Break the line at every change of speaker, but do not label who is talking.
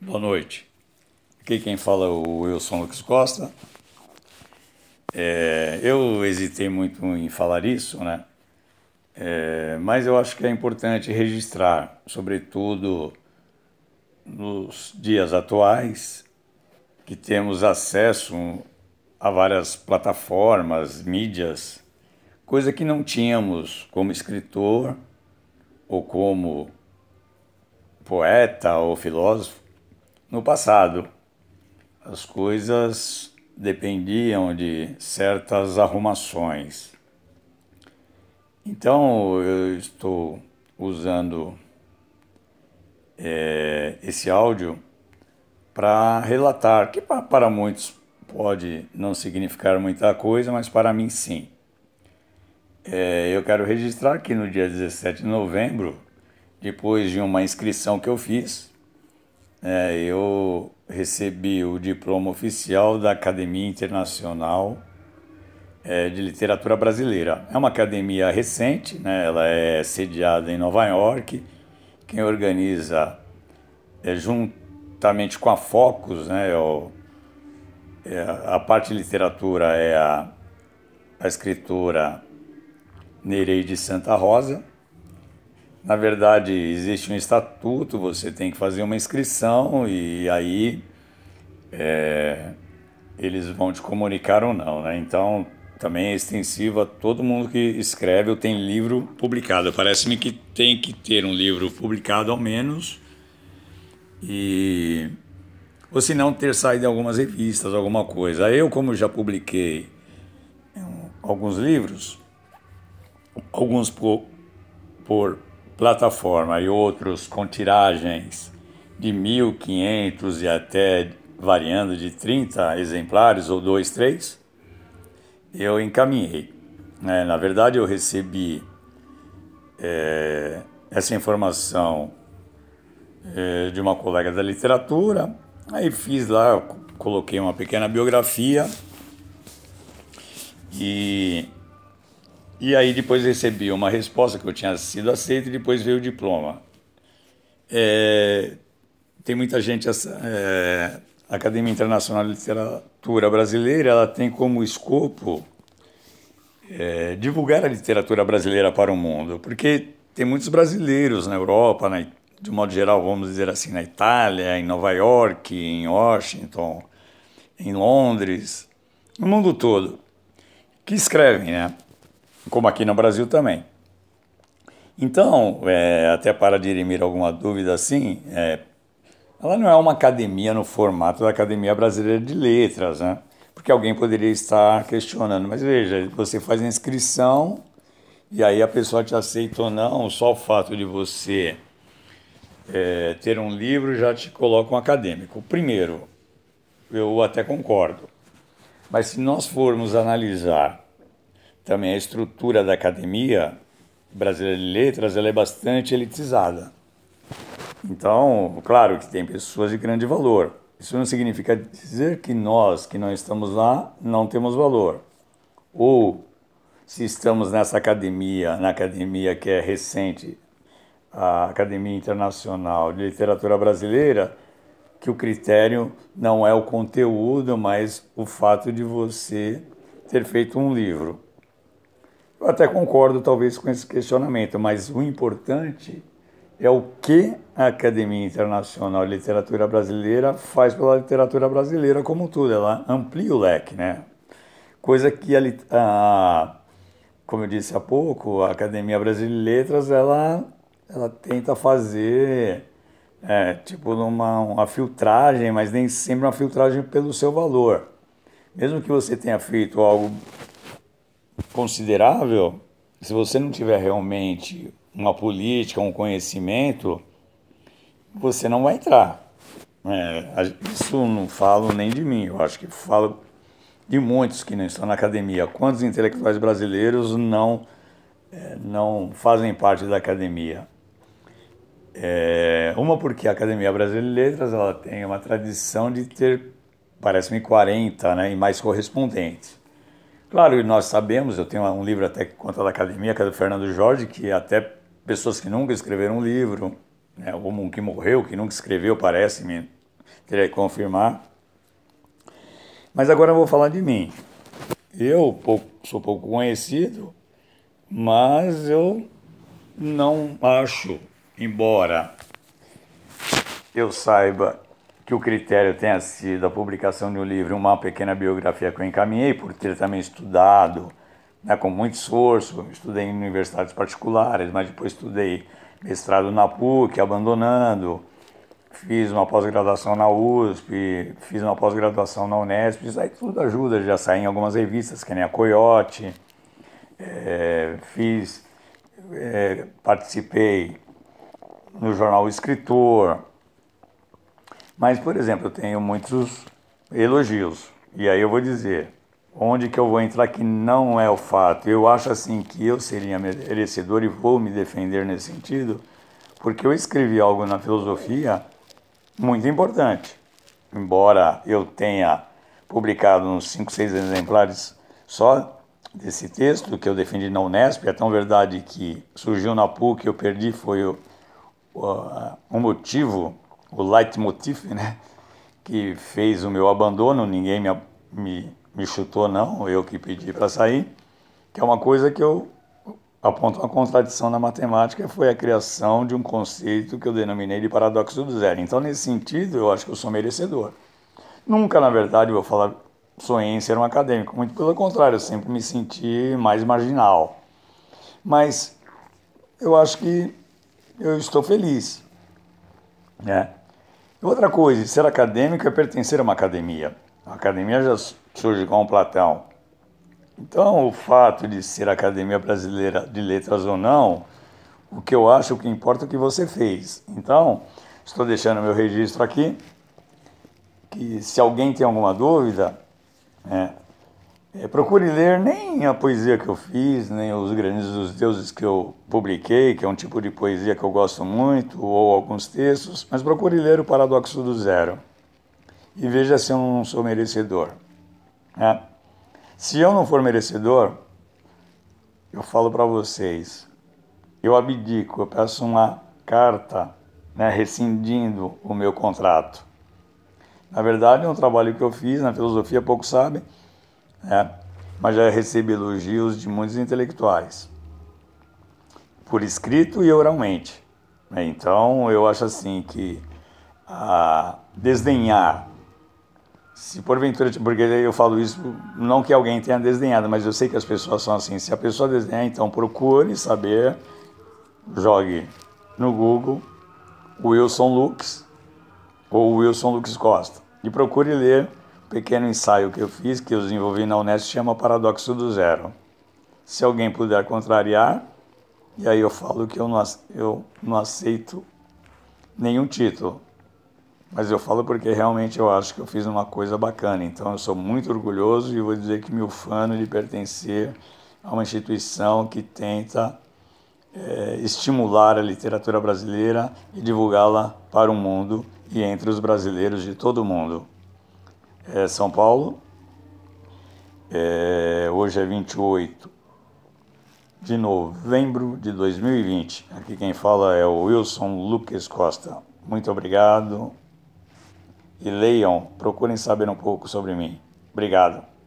Boa noite. Aqui quem fala é o Wilson Lucas Costa. É, eu hesitei muito em falar isso, né? É, mas eu acho que é importante registrar, sobretudo nos dias atuais, que temos acesso a várias plataformas, mídias, coisa que não tínhamos como escritor ou como poeta ou filósofo no passado. As coisas dependiam de certas arrumações. Então eu estou usando é, esse áudio para relatar, que para muitos pode não significar muita coisa, mas para mim sim. É, eu quero registrar que no dia 17 de novembro, depois de uma inscrição que eu fiz, é, eu recebi o diploma oficial da Academia Internacional é, de Literatura Brasileira. É uma academia recente, né? ela é sediada em Nova York. Quem organiza é juntamente com a Focus, né? O, é, a parte de literatura é a, a escritora Nereide Santa Rosa. Na verdade, existe um estatuto, você tem que fazer uma inscrição e aí é, eles vão te comunicar ou não, né? Então, também é extensivo a todo mundo que escreve ou tem livro publicado. Parece-me que tem que ter um livro publicado ao menos e ou se não ter saído em algumas revistas, alguma coisa. Eu, como já publiquei alguns livros, alguns por, por plataforma e outros com tiragens de 1.500 e até variando de 30 exemplares ou 2, 3, eu encaminhei. É, na verdade, eu recebi é, essa informação é, de uma colega da literatura Aí fiz lá, coloquei uma pequena biografia e, e aí depois recebi uma resposta que eu tinha sido aceito e depois veio o diploma. É, tem muita gente, é, a Academia Internacional de Literatura Brasileira, ela tem como escopo é, divulgar a literatura brasileira para o mundo, porque tem muitos brasileiros na Europa, na de modo geral, vamos dizer assim, na Itália, em Nova York, em Washington, em Londres, no mundo todo, que escrevem, né? Como aqui no Brasil também. Então, é, até para dirimir alguma dúvida assim, é, ela não é uma academia no formato da Academia Brasileira de Letras, né? Porque alguém poderia estar questionando, mas veja, você faz a inscrição e aí a pessoa te aceita ou não, só o fato de você é, ter um livro já te coloca um acadêmico. Primeiro, eu até concordo, mas se nós formos analisar também a estrutura da academia brasileira de letras, ela é bastante elitizada. Então, claro que tem pessoas de grande valor. Isso não significa dizer que nós, que não estamos lá, não temos valor. Ou se estamos nessa academia, na academia que é recente, a Academia Internacional de Literatura Brasileira que o critério não é o conteúdo, mas o fato de você ter feito um livro. Eu até concordo, talvez, com esse questionamento, mas o importante é o que a Academia Internacional de Literatura Brasileira faz pela literatura brasileira como tudo. Ela amplia o leque, né? Coisa que, a, a, como eu disse há pouco, a Academia Brasileira de Letras, ela ela tenta fazer é, tipo numa uma filtragem, mas nem sempre uma filtragem pelo seu valor. Mesmo que você tenha feito algo considerável, se você não tiver realmente uma política, um conhecimento, você não vai entrar. É, isso não falo nem de mim, eu acho que falo de muitos que não estão na academia. Quantos intelectuais brasileiros não, é, não fazem parte da academia? É, uma porque a Academia Brasileira de Letras ela tem uma tradição de ter, parece-me, 40 né, e mais correspondentes. Claro, nós sabemos, eu tenho um livro até que conta da Academia, que é do Fernando Jorge, que até pessoas que nunca escreveram um livro, né, como um que morreu, que nunca escreveu, parece-me, teria que confirmar. Mas agora eu vou falar de mim. Eu pouco, sou pouco conhecido, mas eu não acho, embora eu saiba que o critério tenha sido a publicação de um livro, uma pequena biografia que eu encaminhei, por ter também estudado né, com muito esforço, estudei em universidades particulares, mas depois estudei mestrado na PUC, abandonando, fiz uma pós-graduação na USP, fiz uma pós-graduação na Unesp, isso aí tudo ajuda, já saí em algumas revistas, que nem a Coyote, é, fiz, é, participei no jornal Escritor, mas, por exemplo, eu tenho muitos elogios, e aí eu vou dizer, onde que eu vou entrar que não é o fato. Eu acho assim que eu seria merecedor e vou me defender nesse sentido, porque eu escrevi algo na filosofia muito importante. Embora eu tenha publicado uns 5, 6 exemplares só desse texto que eu defendi na Unesp, é tão verdade que surgiu na PUC, eu perdi, foi o, o, o motivo, o leitmotiv, né, que fez o meu abandono, ninguém me, me me chutou não, eu que pedi para sair, que é uma coisa que eu aponto uma contradição na matemática, foi a criação de um conceito que eu denominei de paradoxo do zero. Então, nesse sentido, eu acho que eu sou merecedor. Nunca, na verdade, vou falar, sonhei em ser um acadêmico, muito pelo contrário, eu sempre me senti mais marginal. Mas eu acho que eu estou feliz. Né? Outra coisa, ser acadêmico é pertencer a uma academia. A academia já surge com Platão. Então, o fato de ser Academia Brasileira de Letras ou não, o que eu acho, o que importa é o que você fez. Então, estou deixando meu registro aqui, que se alguém tem alguma dúvida, é, é, procure ler nem a poesia que eu fiz, nem os grandes dos deuses que eu publiquei, que é um tipo de poesia que eu gosto muito, ou alguns textos, mas procure ler o Paradoxo do Zero e veja se eu não sou merecedor. É. Se eu não for merecedor, eu falo para vocês, eu abdico, eu peço uma carta né, rescindindo o meu contrato. Na verdade, é um trabalho que eu fiz na filosofia, poucos sabem, né, mas já recebi elogios de muitos intelectuais, por escrito e oralmente. Né. Então, eu acho assim que a desdenhar se porventura, porque eu falo isso, não que alguém tenha desdenhado, mas eu sei que as pessoas são assim. Se a pessoa desdenhar, então procure saber, jogue no Google Wilson Lux ou Wilson Lux Costa e procure ler pequeno ensaio que eu fiz, que eu desenvolvi na Unesp, chama Paradoxo do Zero. Se alguém puder contrariar, e aí eu falo que eu não, eu não aceito nenhum título mas eu falo porque realmente eu acho que eu fiz uma coisa bacana. Então eu sou muito orgulhoso e vou dizer que me ufano de pertencer a uma instituição que tenta é, estimular a literatura brasileira e divulgá-la para o mundo e entre os brasileiros de todo o mundo. É São Paulo, é, hoje é 28 de novembro de 2020. Aqui quem fala é o Wilson Lucas Costa. Muito obrigado e leiam, procurem saber um pouco sobre mim. Obrigado.